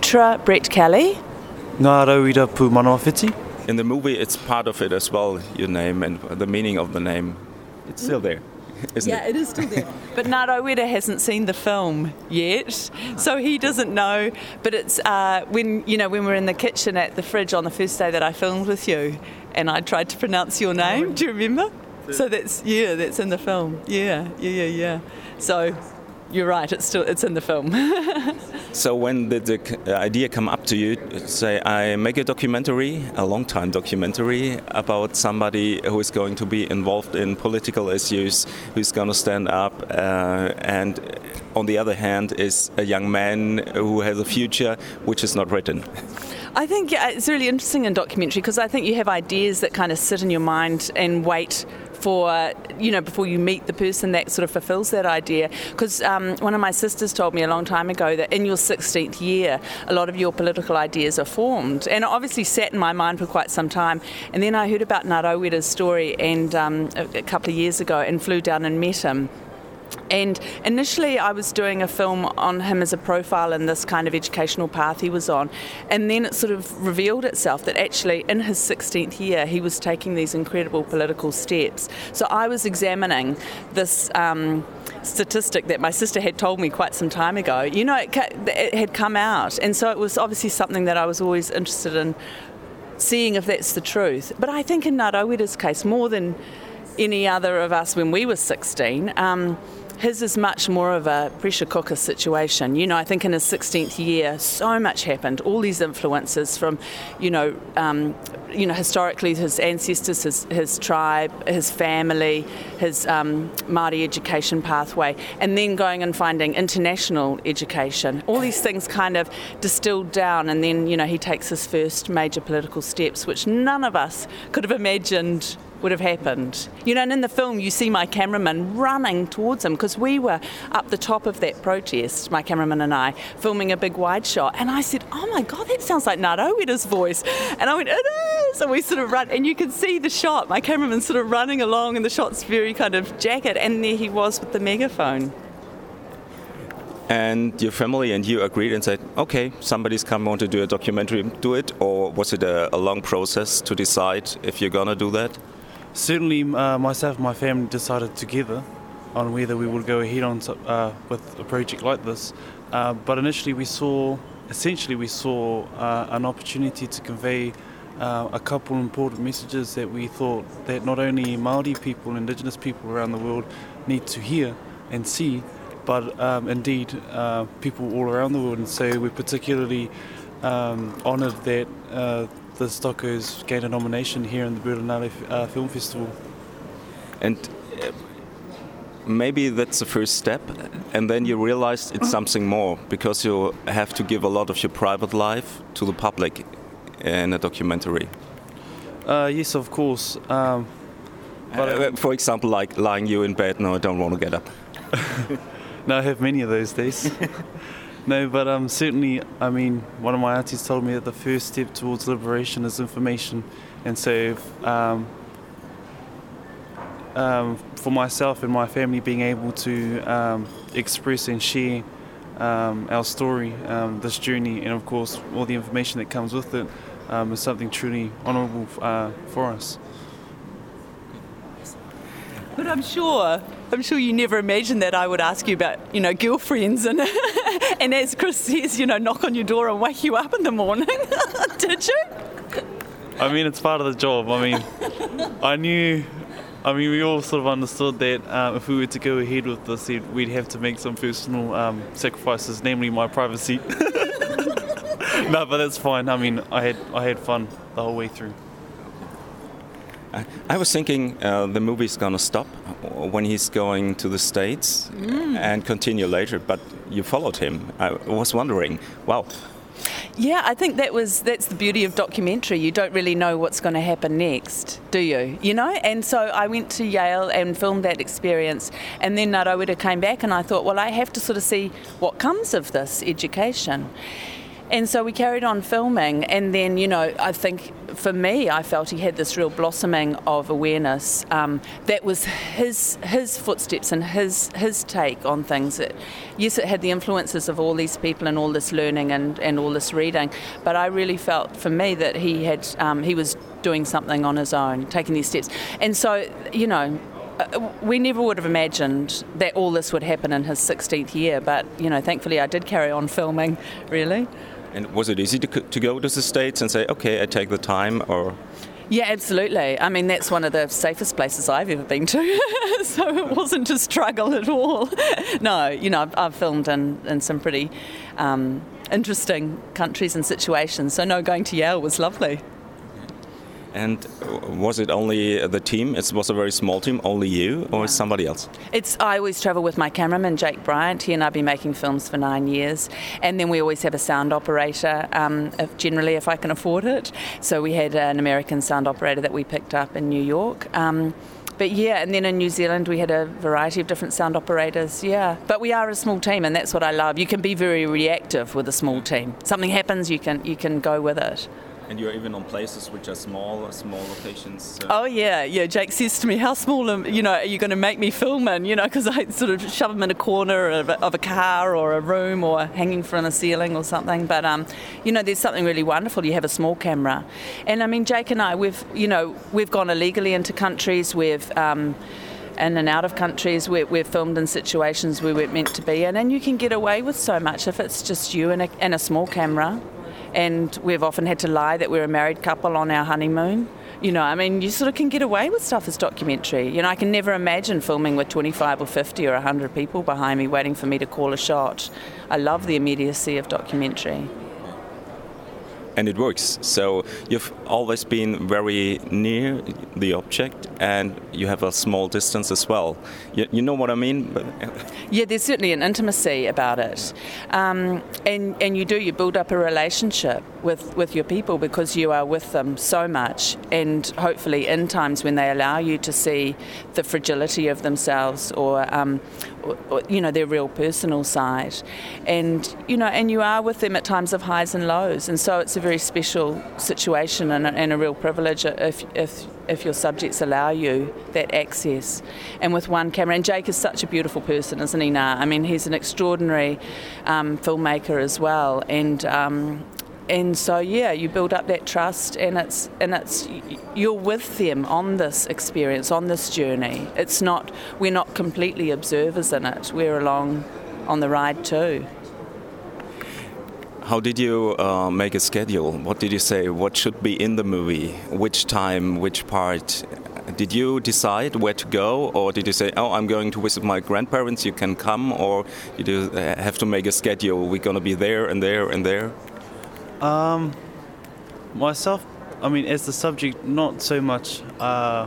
Petra Brett Kelly. Ngaa Rauuira pu. In the movie, it's part of it as well, your name and the meaning of the name. It's still there, isn't yeah, it? it is still there. but Naro Weda hasn't seen the film yet, so he doesn't know. But it's uh, when you know when we're in the kitchen at the fridge on the first day that I filmed with you, and I tried to pronounce your name. Do you remember? So that's yeah, that's in the film. Yeah, yeah, yeah, yeah. So you're right. It's still it's in the film. So when did the idea come up to you? Say, I make a documentary, a long time documentary about somebody who is going to be involved in political issues, who's going to stand up, uh, and on the other hand is a young man who has a future which is not written. I think yeah, it's really interesting in documentary because I think you have ideas that kind of sit in your mind and wait for you know before you meet the person that sort of fulfills that idea. Because um, one of my sisters told me a long time ago that in your 16th year a lot of your political ideas are formed. And it obviously sat in my mind for quite some time. And then I heard about Ngaa Rauuira's story and um, a couple of years ago and flew down and met him and initially, I was doing a film on him as a profile in this kind of educational path he was on. And then it sort of revealed itself that actually, in his 16th year, he was taking these incredible political steps. So I was examining this. Um, statistic that my sister had told me quite some time ago you know it, it had come out and so it was obviously something that I was always interested in seeing if that's the truth. But I think in Ngaa Rauuira's case, more than any other of us when we were 16, um, his is much more of a pressure cooker situation. You know, I think in his 16th year, so much happened. All these influences from, you know, um, you know, historically his ancestors, his, his tribe, his family, his um, Māori education pathway, and then going and finding international education. All these things kind of distilled down, and then, you know, he takes his first major political steps, which none of us could have imagined would have happened. You know, and in the film, you see my cameraman running towards him because we were up the top of that protest, my cameraman and I, filming a big wide shot. And I said, Oh my God, that sounds like Nato Ngaa Rauuira's voice. And I went, It is. And we sort of run, and you can see the shot. My cameraman sort of running along, and the shot's very kind of jagged. And there he was with the megaphone. And your family and you agreed and said, okay, somebody's come on to do a documentary, do it? Or was it a, a long process to decide if you're going to do that? Certainly, uh, myself and my family decided together on whether we would go ahead on uh, with a project like this. Uh, but initially, we saw, essentially, we saw uh, an opportunity to convey uh, a couple important messages that we thought that not only Maori people, Indigenous people around the world need to hear and see, but um, indeed uh, people all around the world. And so we're particularly um, honoured that uh, the Stockos gained a nomination here in the Berlinale uh, Film Festival. And uh, maybe that's the first step, and then you realize it's something more because you have to give a lot of your private life to the public in a documentary. Uh, yes, of course. Um, but Uh, for example, like lying you in bed, no, I don't want to get up. no, I have many of those days. no, but um, certainly, I mean, one of my aunties told me that the first step towards liberation is information, and so um, um, for myself and my family, being able to um, express and share um, our story, um, this journey, and of course all the information that comes with it, is something truly honourable uh, for us. But I'm sure, I'm sure you never imagined that I would ask you about, you know, girlfriends and, and as Chris says, you know, knock on your door and wake you up in the morning. Did you? I mean, it's part of the job. I mean, I knew. I mean, we all sort of understood that um, if we were to go ahead with this, we'd have to make some personal um, sacrifices, namely my privacy. no, but that's fine. I mean, I had I had fun the whole way through. I, I was thinking uh, the movie's gonna stop when he's going to the States and continue later, but you followed him. I was wondering, wow, Yeah, I think that was that's the beauty of documentary. You don't really know what's going to happen next, do you? You know? And so I went to Yale and filmed that experience and then Ngaa Rauuira came back and I thought, well, I have to sort of see what comes of this education. And so we carried on filming, and then you know I think for me I felt he had this real blossoming of awareness um, that was his his footsteps and his his take on things. It, yes, it had the influences of all these people and all this learning and, and all this reading, but I really felt for me that he had um, he was doing something on his own, taking these steps, and so you know uh, we never would have imagined that all this would happen in his 16th year, but you know, thankfully I did carry on filming, really. And was it easy to, to go to the States and say, okay, I take the time, or? Yeah, absolutely. I mean, that's one of the safest places I've ever been to, so it wasn't a struggle at all. no, you know, I've, I've filmed in, in some pretty um, interesting countries and situations, so no, going to Yale was lovely. And was it only the team? It was a very small team, only you, or yeah. somebody else? It's I always travel with my cameraman Jake Bryant. He and I've been making films for nine years, and then we always have a sound operator. Um, if, generally, if I can afford it. So we had an American sound operator that we picked up in New York. Um, but yeah, and then in New Zealand we had a variety of different sound operators. Yeah, but we are a small team, and that's what I love. You can be very reactive with a small team. Something happens, you can you can go with it. And you're even on places which are small, small locations. Oh yeah, yeah. Jake says to me, "How small, am, you know, are you going to make me film in?" You know, because I sort of shove them in a corner of a, of a, car or a room or hanging from a ceiling or something. But um, you know, there's something really wonderful. You have a small camera, and I mean, Jake and I, we've, you know, we've gone illegally into countries. We've um, in and out of countries. We're, we're, filmed in situations we weren't meant to be in, and you can get away with so much if it's just you and a, and a small camera and we've often had to lie that we're a married couple on our honeymoon. You know, I mean, you sort of can get away with stuff as documentary. You know, I can never imagine filming with 25 or 50 or 100 people behind me waiting for me to call a shot. I love the immediacy of documentary and it works. So you've always been very near the object, and you have a small distance as well. You, you know what I mean? yeah, there's certainly an intimacy about it, um, and and you do you build up a relationship with with your people because you are with them so much, and hopefully in times when they allow you to see the fragility of themselves or, um, you know their real personal side, and you know and you are with them at times of highs and lows, and so it's a very special situation and a, and a real privilege if, if, if your subjects allow you that access. And with one camera, and Jake is such a beautiful person, isn't he, Now, I mean, he's an extraordinary um, filmmaker as well. And um, and so yeah, you build up that trust, and it's and it's you're with them on this experience, on this journey. It's not we're not completely observers in it. We're along on the ride too. How did you uh, make a schedule? What did you say? What should be in the movie? Which time? Which part? Did you decide where to go, or did you say, "Oh, I'm going to visit my grandparents. You can come," or did you uh, have to make a schedule? We're going to be there and there and there. Um, myself, I mean, as the subject, not so much. Uh,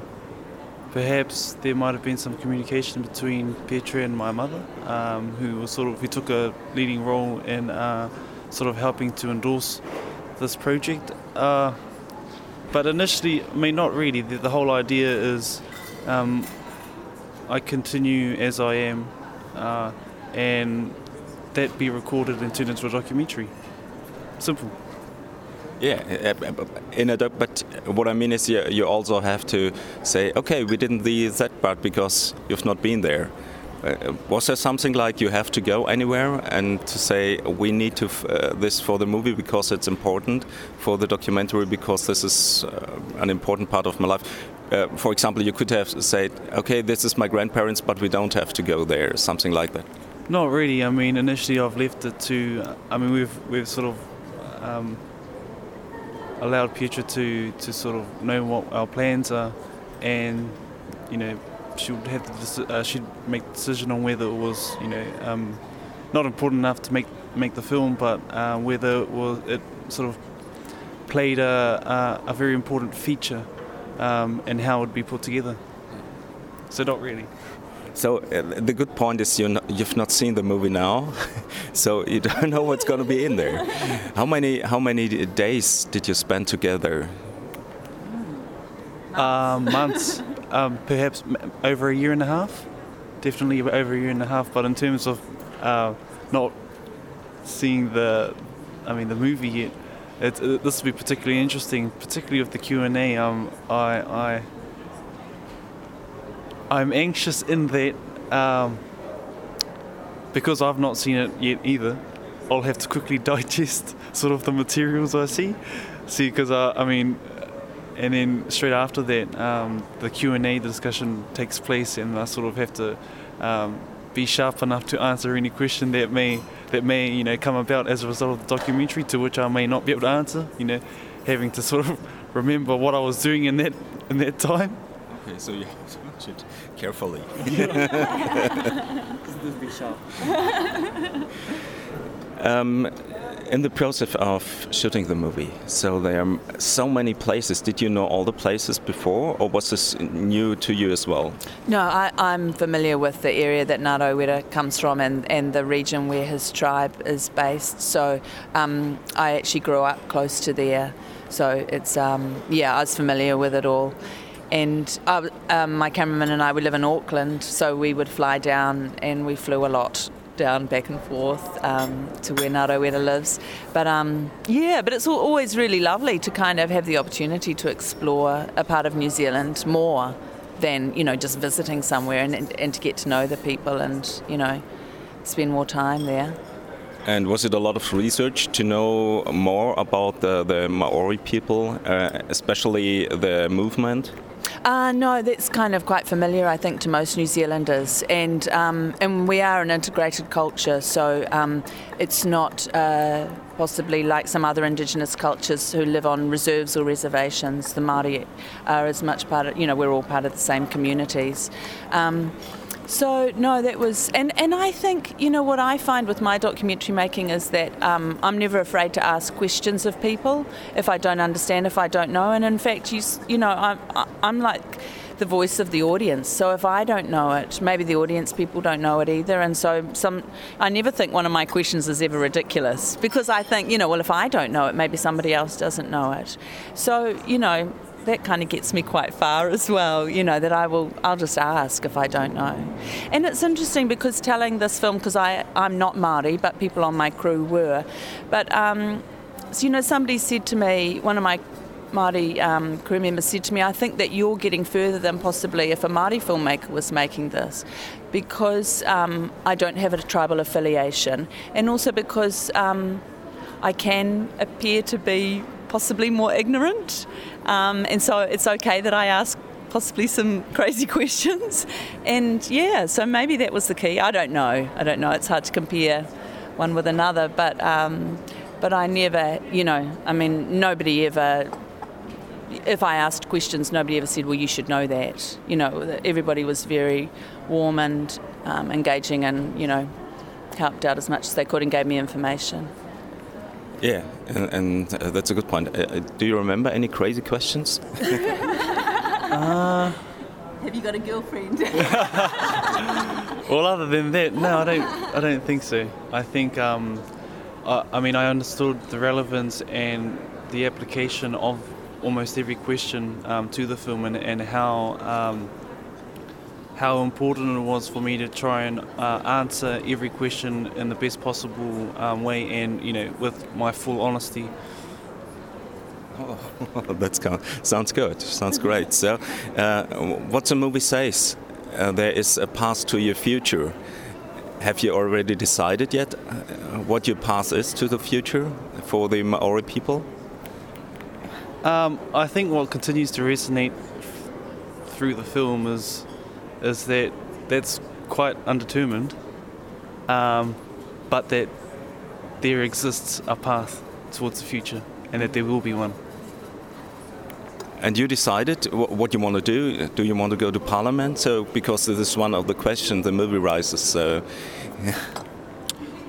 perhaps there might have been some communication between Pietra and my mother, um, who was sort of who took a leading role in. Uh, sort of helping to endorse this project. Uh, but initially, I mean, not really. The, the whole idea is um, I continue as I am, uh, and that be recorded and turned into a documentary. Simple. Yeah, uh, uh, in a but what I mean is, you, you also have to say, okay, we didn't do that part because you've not been there. Uh, was there something like you have to go anywhere and to say we need to uh, this for the movie because it's important for the documentary because this is uh, an important part of my life? Uh, for example, you could have said, okay, this is my grandparents, but we don't have to go there, something like that. Not really. I mean, initially I've left it to. I mean, we've we've sort of. Um, allowed Pietra to, to sort of know what our plans are and you know she would have to uh, she'd make decision on whether it was you know um, not important enough to make make the film, but uh, whether it was it sort of played a, a, a very important feature um, in how it would be put together. So not really. So uh, the good point is you you've not seen the movie now, so you don't know what's going to be in there. How many how many days did you spend together? Uh, months um, perhaps over a year and a half. Definitely over a year and a half. But in terms of uh, not seeing the I mean, the movie yet. It, it, this will be particularly interesting, particularly with the Q and A. Um, I, I, I'm anxious in that um, because I've not seen it yet either. I'll have to quickly digest sort of the materials I see. See, because uh, I mean, and then straight after that, um, the Q and A the discussion takes place, and I sort of have to um, be sharp enough to answer any question that may that may you know come about as a result of the documentary, to which I may not be able to answer. You know, having to sort of remember what I was doing in that in that time. Okay, so to watch it carefully. Just be sharp. Um, in the process of shooting the movie, so there are so many places. Did you know all the places before, or was this new to you as well? No, I, I'm familiar with the area that Ngaa Rauuira comes from and, and the region where his tribe is based. So um, I actually grew up close to there. So it's, um, yeah, I was familiar with it all. And I, um, my cameraman and I, we live in Auckland, so we would fly down and we flew a lot down back and forth um, to where Ngaa Rauuira lives. But um, yeah, but it's always really lovely to kind of have the opportunity to explore a part of New Zealand more than, you know, just visiting somewhere and, and, and to get to know the people and, you know, spend more time there. And was it a lot of research to know more about the, the Maori people, uh, especially the movement? Uh, no, that's kind of quite familiar, I think, to most New Zealanders, and um, and we are an integrated culture, so um, it's not uh, possibly like some other Indigenous cultures who live on reserves or reservations. The Māori are as much part of, you know, we're all part of the same communities. Um, so no, that was, and, and I think you know what I find with my documentary making is that um, I'm never afraid to ask questions of people if I don't understand, if I don't know, and in fact, you you know, I'm I'm like the voice of the audience. So if I don't know it, maybe the audience people don't know it either, and so some, I never think one of my questions is ever ridiculous because I think you know, well, if I don't know it, maybe somebody else doesn't know it. So you know, that kind of gets me quite far as well you know that i will i'll just ask if i don't know and it's interesting because telling this film because i i'm not maori but people on my crew were but um so you know somebody said to me one of my Māori um, crew members said to me, I think that you're getting further than possibly if a Māori filmmaker was making this because um, I don't have a tribal affiliation and also because um, I can appear to be possibly more ignorant. Um, and so it's okay that I ask possibly some crazy questions. And yeah, so maybe that was the key. I don't know. I don't know. It's hard to compare one with another, but um, but I never, you know, I mean, nobody ever. If I asked questions, nobody ever said, "Well, you should know that." You know, everybody was very warm and um, engaging, and you know, helped out as much as they could and gave me information. Yeah, and, and uh, that's a good point. Uh, uh, do you remember any crazy questions? Uh, Have you got a girlfriend? well, other than that, no, I don't. I don't think so. I think. Um, I, I mean, I understood the relevance and the application of almost every question um, to the film, and, and how um, how important it was for me to try and uh, answer every question in the best possible um, way, and you know, with my full honesty. Oh, that sounds good. Sounds great. So, uh, what the movie says, uh, there is a path to your future. Have you already decided yet uh, what your path is to the future for the Maori people? Um, I think what continues to resonate through the film is is that that's quite undetermined, um, but that there exists a path towards the future, and that there will be one. And you decided what you want to do. Do you want to go to Parliament? So, because this is one of the questions the movie raises. So,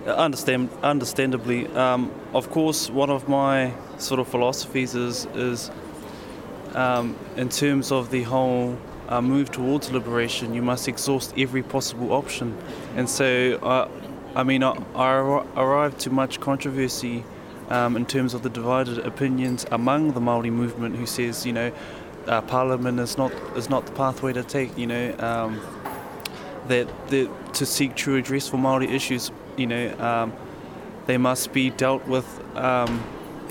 Understand, understandably, um, of course, one of my sort of philosophies is is um, in terms of the whole uh, move towards liberation, you must exhaust every possible option. And so, uh, I mean, I, I arrived to much controversy um, in terms of the divided opinions among the Maori movement, who says, you know, uh, Parliament is not is not the pathway to take. You know, um, that, that to seek true redress for Maori issues, you know. Um, they must be dealt with um,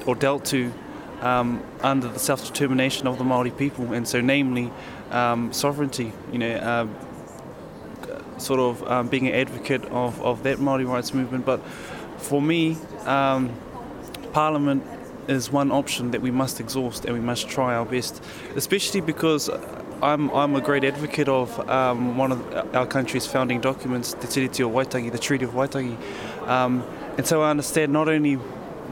or dealt to um, under the self-determination of the Maori people, and so namely um, sovereignty. You know, uh, sort of um, being an advocate of, of that Maori rights movement. But for me, um, Parliament is one option that we must exhaust and we must try our best, especially because I'm, I'm a great advocate of um, one of our country's founding documents, the Te Tiriti o Waitangi, the Treaty of Waitangi. And so I understand not only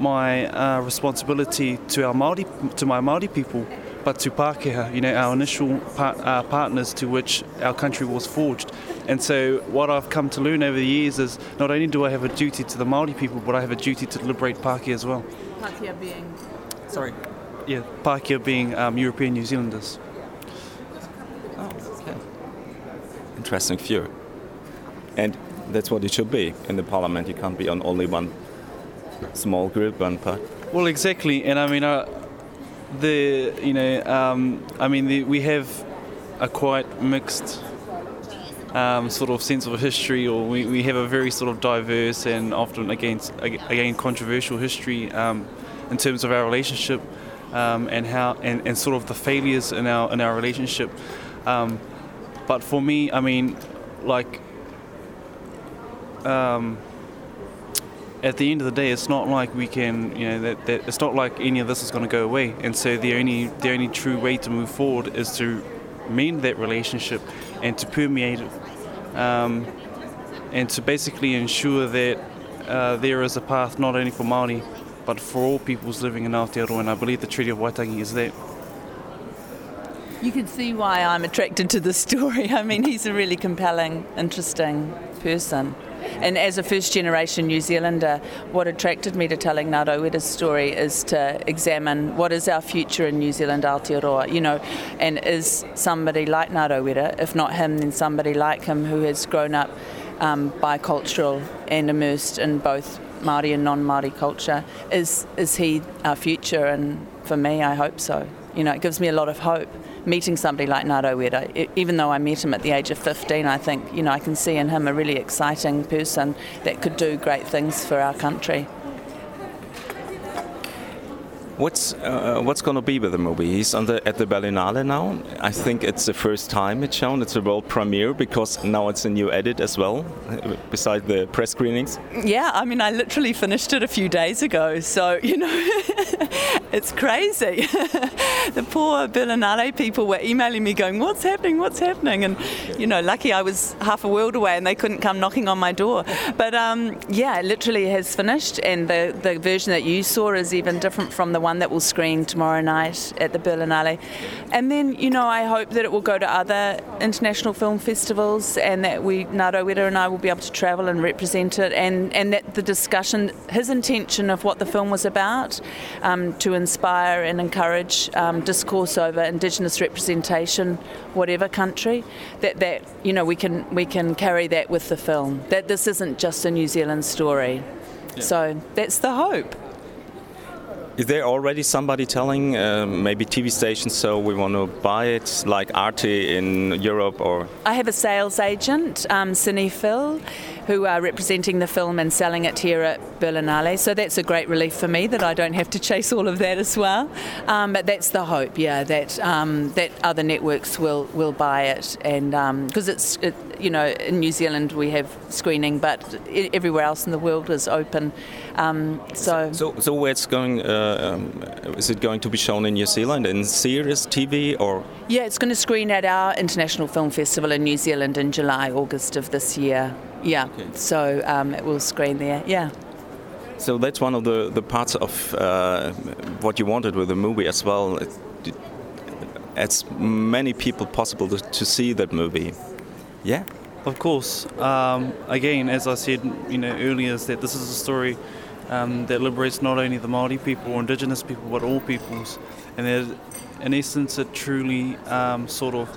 my uh, responsibility to our Maori, to my Maori people, but to Pākehā, you know, our initial par- uh, partners to which our country was forged. And so what I've come to learn over the years is not only do I have a duty to the Maori people, but I have a duty to liberate Pākehā as well. Pākehā being... Sorry. Yeah, Pākehā being um, European New Zealanders. Oh, okay. Interesting view. And that's what it should be in the parliament. You can't be on only one small group, one part. Well, exactly. And I mean, uh, the you know, um, I mean, the, we have a quite mixed um, sort of sense of history, or we, we have a very sort of diverse and often against again controversial history um, in terms of our relationship um, and how and, and sort of the failures in our in our relationship. Um, but for me, I mean, like. At the end of the day, it's not like we can, you know, that, that it's not like any of this is going to go away. And so the only the only true way to move forward is to mend that relationship and to permeate it, um, and to basically ensure that uh, there is a path not only for Maori but for all peoples living in Aotearoa. And I believe the Treaty of Waitangi is that. You can see why I'm attracted to this story. I mean, he's a really compelling, interesting person. And as a first generation New Zealander, what attracted me to telling Ngaa Rauuira's story is to examine what is our future in New Zealand Aotearoa, you know, and is somebody like Ngārouira, if not him, then somebody like him who has grown up um, bicultural and immersed in both Māori and non-Māori culture, is, is he our future? And for me, I hope so. You know, it gives me a lot of hope meeting somebody like Ngaa Rauuira, even though I met him at the age of 15, I think, you know, I can see in him a really exciting person that could do great things for our country. What's uh, what's going to be with the movie? He's on the, at the Berlinale now. I think it's the first time it's shown. It's a world premiere because now it's a new edit as well, beside the press screenings. Yeah, I mean, I literally finished it a few days ago, so you know, it's crazy. the poor Berlinale people were emailing me going, "What's happening? What's happening?" And you know, lucky I was half a world away and they couldn't come knocking on my door. But um, yeah, it literally has finished, and the the version that you saw is even different from the one that will screen tomorrow night at the Berlinale. And then, you know, I hope that it will go to other international film festivals and that we, Ngaa Rauuira and I, will be able to travel and represent it and, and that the discussion, his intention of what the film was about, um, to inspire and encourage um, discourse over Indigenous representation, whatever country, that, that, you know, we can, we can carry that with the film. That this isn't just a New Zealand story. Yeah. So that's the hope. Is there already somebody telling, uh, maybe TV stations, so we want to buy it, like Arte in Europe or? I have a sales agent, um, Cinephil, who are representing the film and selling it here at Berlinale. So that's a great relief for me that I don't have to chase all of that as well. Um, but that's the hope, yeah, that um, that other networks will, will buy it, and because um, it's it, you know in New Zealand we have screening, but everywhere else in the world is open. Um, so so so where it's going? Uh, um, is it going to be shown in New Zealand in Sirius TV or? Yeah, it's going to screen at our International Film Festival in New Zealand in July, August of this year. Yeah. Okay. So um, it will screen there. Yeah. So that's one of the, the parts of uh, what you wanted with the movie as well. It, it, as many people possible to, to, see that movie. Yeah. Of course. Um, again, as I said, you know earlier, is that this is a story um, that liberates not only the Maori people or Indigenous people, but all peoples, and that in essence, it truly um, sort of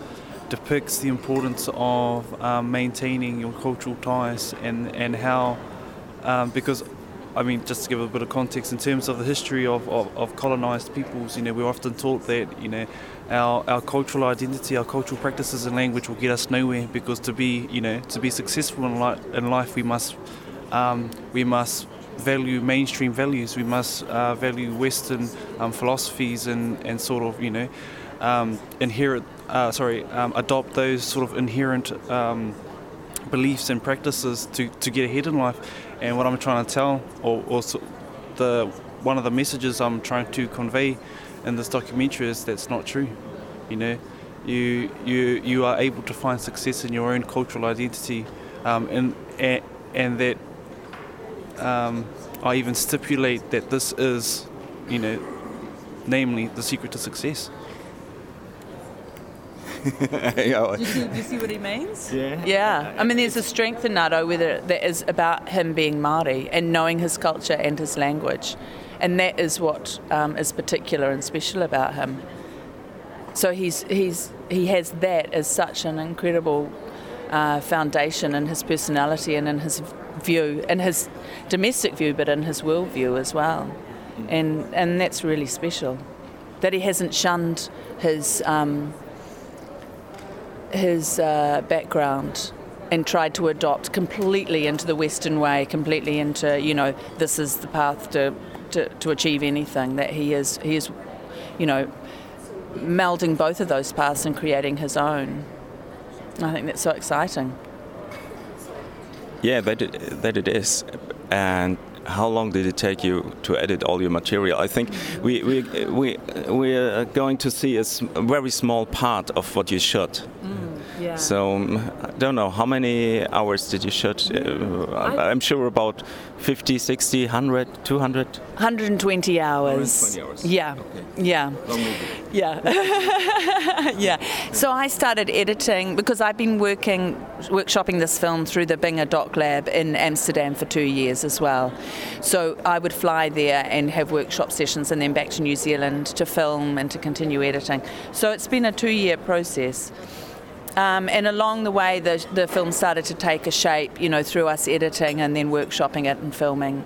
depicts the importance of um, maintaining your cultural ties and, and how, um, because I mean, just to give a bit of context, in terms of the history of, of, of colonized peoples, you know, we're often taught that, you know, our, our cultural identity, our cultural practices and language will get us nowhere because to be, you know, to be successful in, li- in life, we must, um, we must value mainstream values. We must uh, value Western um, philosophies and, and sort of, you know, um, inherit, uh, sorry, um, adopt those sort of inherent um, beliefs and practices to, to get ahead in life. And what I'm trying to tell, or, or the one of the messages I'm trying to convey in this documentary is that's not true. You know, you you you are able to find success in your own cultural identity, um, and, and and that um, I even stipulate that this is, you know, namely the secret to success. yeah. do, you see, do you see what he means? Yeah. Yeah. I mean, there's a strength in Ngaa Rauuira that is about him being Māori and knowing his culture and his language. And that is what um, is particular and special about him. So he's, he's, he has that as such an incredible uh, foundation in his personality and in his view, in his domestic view, but in his world view as well. And, and that's really special. That he hasn't shunned his, um, his uh, background and tried to adopt completely into the Western way, completely into, you know, this is the path to, to, to achieve anything. That he is, he is, you know, melding both of those paths and creating his own. I think that's so exciting. Yeah, that it, that it is. And how long did it take you to edit all your material? I think we we we we are going to see a very small part of what you shot. Mm, yeah. So um, I don't know how many hours did you shoot. Uh, I'm sure about 50, 60, 100, 200? 120 hours. 120 hours. Yeah. Okay. Yeah. Yeah. yeah. So I started editing because I've been working, workshopping this film through the Binger Doc Lab in Amsterdam for two years as well. So I would fly there and have workshop sessions and then back to New Zealand to film and to continue editing. So it's been a two year process. Um, and along the way, the, the film started to take a shape, you know, through us editing and then workshopping it and filming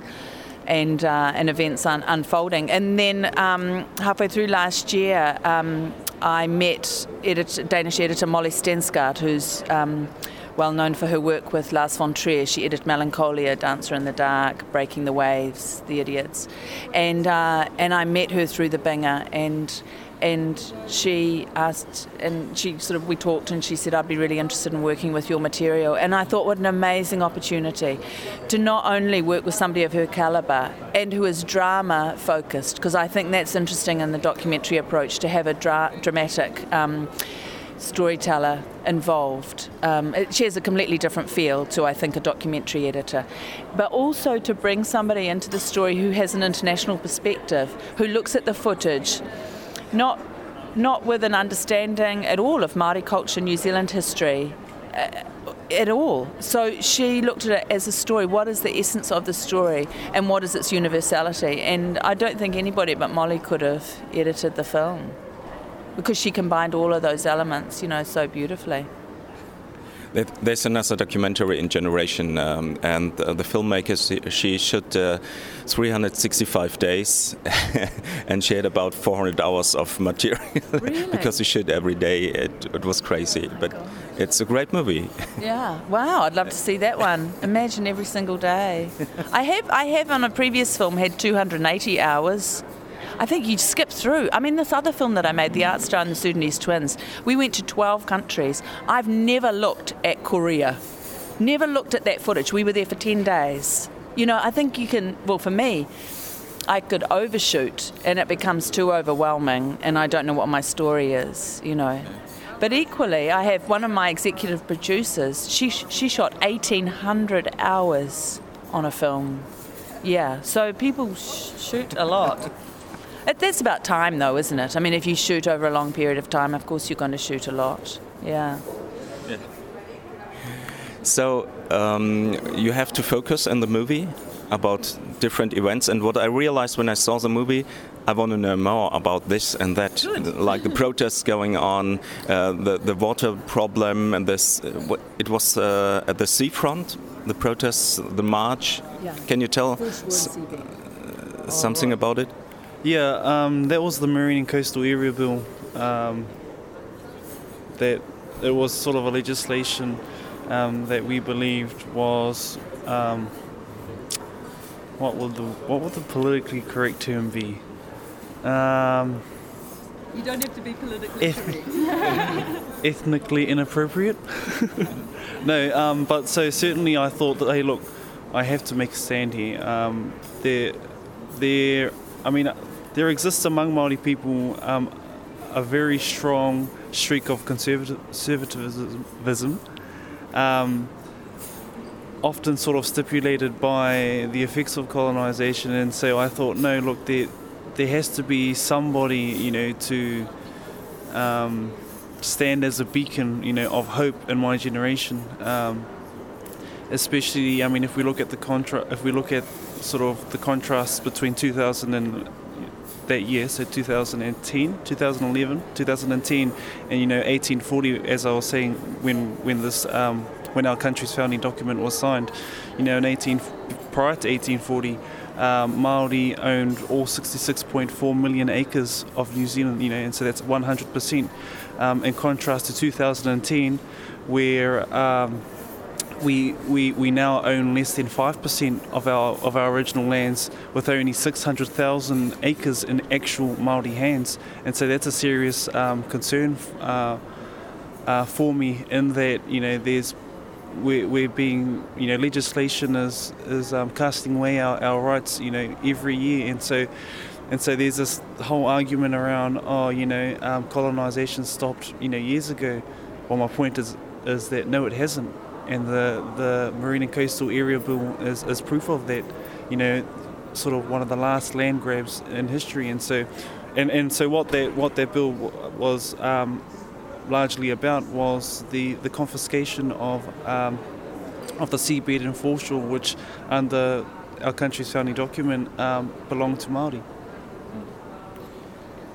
and, uh, and events un- unfolding. And then um, halfway through last year, um, I met Danish editor Molly Stensgaard, who's um, well known for her work with Lars von Trier. She edited Melancholia, Dancer in the Dark, Breaking the Waves, The Idiots. And, uh, and I met her through the Binger and and she asked and she sort of we talked and she said I'd be really interested in working with your material and I thought what an amazing opportunity to not only work with somebody of her caliber and who is drama focused because I think that's interesting in the documentary approach to have a dra- dramatic um, storyteller involved. Um, it, she has a completely different feel to, I think, a documentary editor. But also to bring somebody into the story who has an international perspective, who looks at the footage not not with an understanding at all of Māori culture, New Zealand history, uh, at all. So she looked at it as a story. What is the essence of the story, and what is its universality? And I don't think anybody but Molly could have edited the film because she combined all of those elements, you know, so beautifully. There's another documentary in Generation, um, and uh, the filmmaker she, shot uh, 365 days, and she had about 400 hours of material really? because she shot every day. It, it was crazy, but it's a great movie. Yeah, wow! I'd love to see that one. Imagine every single day. I have, I have on a previous film had 280 hours. I think you skip through. I mean, this other film that I made, The Art Star and the Sudanese Twins, we went to 12 countries. I've never looked at Korea, never looked at that footage. We were there for 10 days. You know, I think you can, well, for me, I could overshoot and it becomes too overwhelming and I don't know what my story is, you know. But equally, I have one of my executive producers, she, she shot 1,800 hours on a film. Yeah, so people sh- shoot a lot. That's about time, though, isn't it? I mean, if you shoot over a long period of time, of course you're going to shoot a lot. Yeah. yeah. So um, you have to focus in the movie about different events, and what I realized when I saw the movie, I want to know more about this and that, Good. like the protests going on, uh, the the water problem, and this. Uh, it was uh, at the seafront, the protests, the march. Yeah. Can you tell something about it? Yeah, um, that was the Marine and Coastal Area Bill. Um, that it was sort of a legislation um, that we believed was um, what would the what would the politically correct term be? Um, you don't have to be politically eth- correct. ethnically inappropriate. no, um, but so certainly I thought that hey, look, I have to make a stand here. Um, there, there. I mean, there exists among Maori people um, a very strong streak of conservatism. Um, often sort of stipulated by the effects of colonization and so I thought no look there there has to be somebody you know to um, stand as a beacon you know of hope in my generation um, especially I mean if we look at the contra if we look at sort of the contrast between 2000 and that year so 2010 2011 2010 and you know 1840 as I was saying when when this um, when our country's founding document was signed. You know, in 18 prior to 1840, um, Maori owned all 66.4 million acres of New Zealand. You know, and so that's 100 percent. Um, in contrast to 2010, where um, we, we, we now own less than 5% of our, of our original lands with only 600,000 acres in actual Māori hands. And so that's a serious um, concern uh, uh, for me in that, you know, there's we're, we're being, you know, legislation is is um, casting away our, our rights, you know, every year, and so and so there's this whole argument around, oh, you know, um, colonization stopped, you know, years ago. Well, my point is is that no, it hasn't, and the the Marine and Coastal Area Bill is, is proof of that. You know, sort of one of the last land grabs in history, and so and, and so what that what that bill was um, largely about was the, the confiscation of um, of the seabed and foreshore, which under our country's founding document um, belonged to Maori.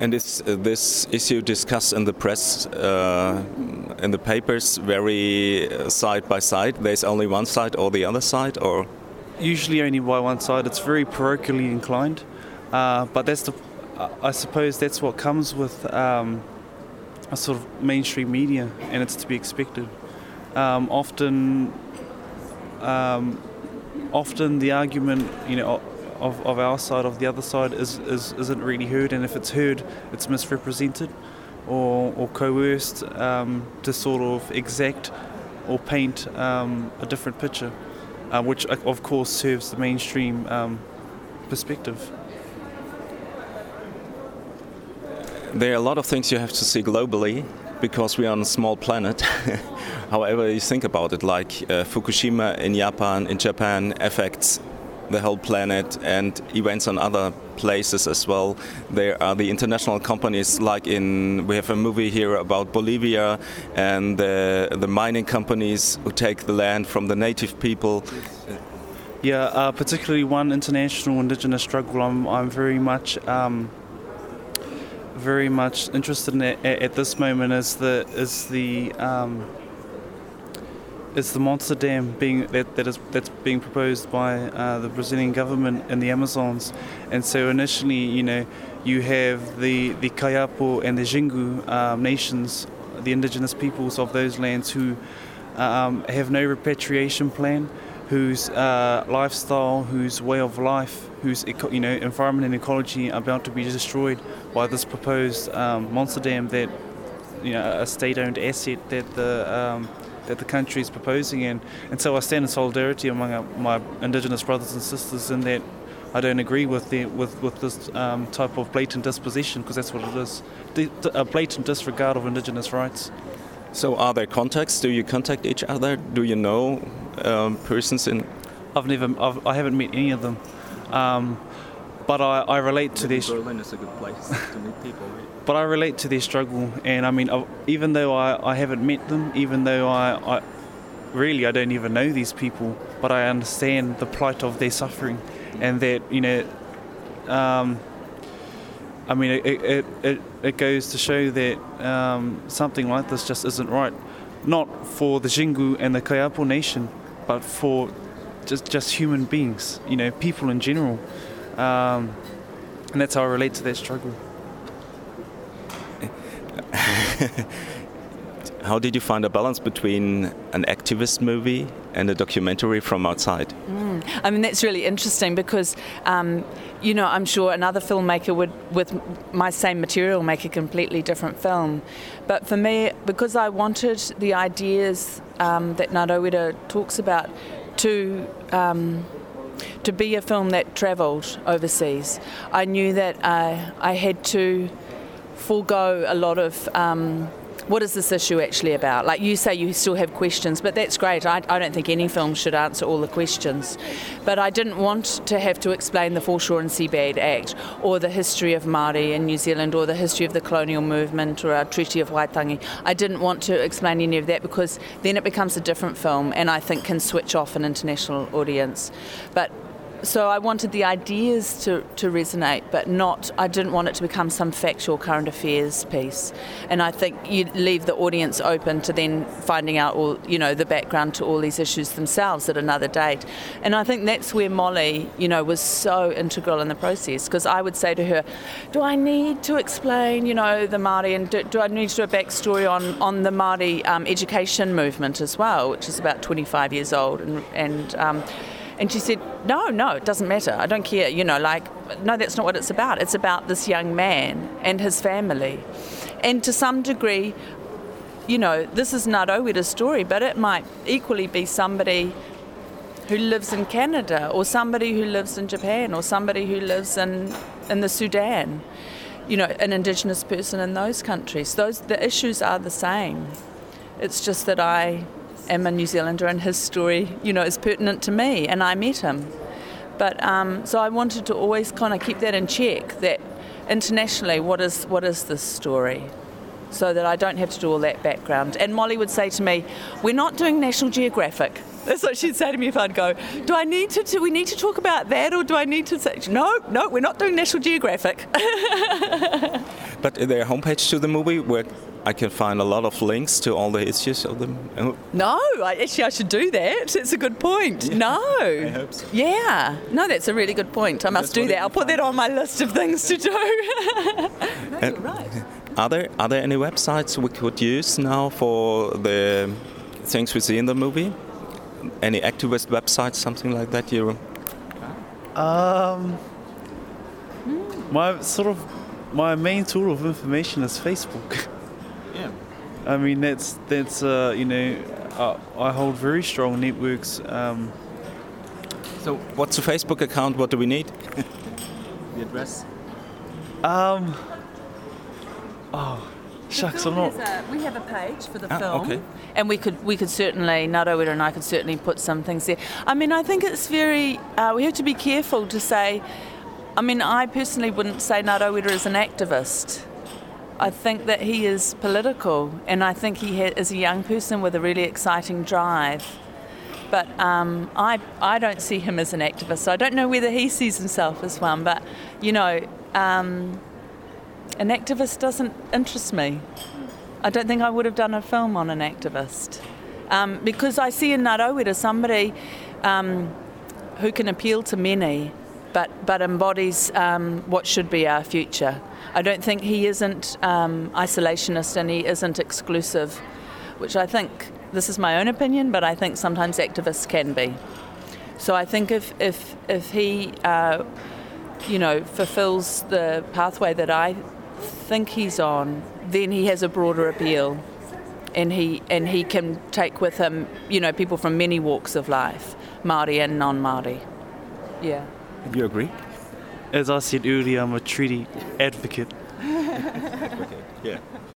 And is uh, this issue discussed in the press, uh, in the papers, very uh, side by side? There's only one side or the other side, or usually only by one side. It's very parochially inclined, uh, but that's the. I suppose that's what comes with um, a sort of mainstream media, and it's to be expected. Um, often, um, often the argument, you know, of, of our side, of the other side, is, is isn't really heard, and if it's heard, it's misrepresented or, or coerced um, to sort of exact or paint um, a different picture, uh, which of course serves the mainstream um, perspective. There are a lot of things you have to see globally because we are on a small planet. However, you think about it, like uh, Fukushima in Japan, in Japan affects the whole planet and events on other places as well. There are the international companies, like in we have a movie here about Bolivia and the, the mining companies who take the land from the native people. Yeah, uh, particularly one international indigenous struggle. I'm, I'm very much. Um, very much interested in at, at this moment is the is the um, is the monster dam being that, that is that's being proposed by uh, the Brazilian government in the Amazons, and so initially, you know, you have the the Kayapo and the Xingu um, nations, the indigenous peoples of those lands who um, have no repatriation plan, whose uh, lifestyle, whose way of life, whose you know environment and ecology are about to be destroyed by this proposed um, monster dam that you know a state-owned asset that the um, that the country is proposing and and so I stand in solidarity among uh, my indigenous brothers and sisters in that I don't agree with the with with this um, type of blatant disposition because that's what it is a blatant disregard of indigenous rights. So are there contacts? Do you contact each other? Do you know um, persons in? I've never I've, I haven't met any of them. Um, but I, I relate to this. Berlin is a good place to meet people. Right? But I relate to their struggle, and I mean, even though I, I haven't met them, even though I, I really I don't even know these people, but I understand the plight of their suffering, and that you know, um, I mean, it, it, it, it, goes to show that um, something like this just isn't right, not for the Xingu and the Kayapo nation, but for just just human beings, you know, people in general, um, and that's how I relate to that struggle. how did you find a balance between an activist movie and a documentary from outside? Mm. I mean, that's really interesting because, um, you know, I'm sure another filmmaker would, with my same material, make a completely different film. But for me, because I wanted the ideas um, that Ngaa Rauuira talks about to. Um, to be a film that travelled overseas, I knew that uh, I had to forego a lot of um, what is this issue actually about? Like you say, you still have questions, but that's great. I, I, don't think any film should answer all the questions. But I didn't want to have to explain the Foreshore and Seabed Act, or the history of Māori in New Zealand, or the history of the colonial movement, or our Treaty of Waitangi. I didn't want to explain any of that because then it becomes a different film, and I think can switch off an international audience. But so I wanted the ideas to, to resonate, but not, I didn't want it to become some factual current affairs piece. And I think you leave the audience open to then finding out all, you know, the background to all these issues themselves at another date. And I think that's where Molly, you know, was so integral in the process because I would say to her, do I need to explain, you know, the Māori and do, do I need to do a backstory on, on the Māori um, education movement as well, which is about 25 years old and, and um, and she said, No, no, it doesn't matter. I don't care. You know, like, no, that's not what it's about. It's about this young man and his family. And to some degree, you know, this is Ngaa Rauuira's story, but it might equally be somebody who lives in Canada or somebody who lives in Japan or somebody who lives in, in the Sudan. You know, an Indigenous person in those countries. Those the issues are the same. It's just that I am a New Zealander and his story, you know, is pertinent to me and I met him. But um, so I wanted to always kind of keep that in check that internationally, what is, what is this story? So that I don't have to do all that background. And Molly would say to me, We're not doing National Geographic. That's what she'd say to me if I'd go, Do I need to, do we need to talk about that or do I need to say, No, no, we're not doing National Geographic. but their homepage to the movie where I can find a lot of links to all the issues of them. Oh. No, I, actually, I should do that. It's a good point. Yeah, no. I hope so. Yeah. No, that's a really good point. I must that's do that. I'll put that on my list of things to do. no, uh, right. Are there, are there any websites we could use now for the things we see in the movie? Any activist websites, something like that? You. Um, my sort of my main tool of information is Facebook. Yeah. I mean, that's that's uh, you know, uh, I hold very strong networks. Um, so, what's the Facebook account? What do we need? the address. Um. Oh, shucks, I'm not. A, we have a page for the ah, film, okay. and we could we could certainly Ngaa Rauuira and I could certainly put some things there. I mean, I think it's very. Uh, we have to be careful to say. I mean, I personally wouldn't say Ngaa Rauuira is an activist. I think that he is political, and I think he ha- is a young person with a really exciting drive. But um, I, I don't see him as an activist, so I don't know whether he sees himself as one. But, you know, um, an activist doesn't interest me. I don't think I would have done a film on an activist. Um, because I see in Ngaa Rauuira somebody um, who can appeal to many, but, but embodies um, what should be our future. I don't think he isn't um, isolationist and he isn't exclusive, which I think, this is my own opinion, but I think sometimes activists can be. So I think if, if, if he, uh, you know, fulfills the pathway that I think he's on, then he has a broader appeal. And he, and he can take with him, you know, people from many walks of life, Māori and non-Māori. Yeah. You agree? As I said earlier, I'm a treaty advocate. advocate, yeah.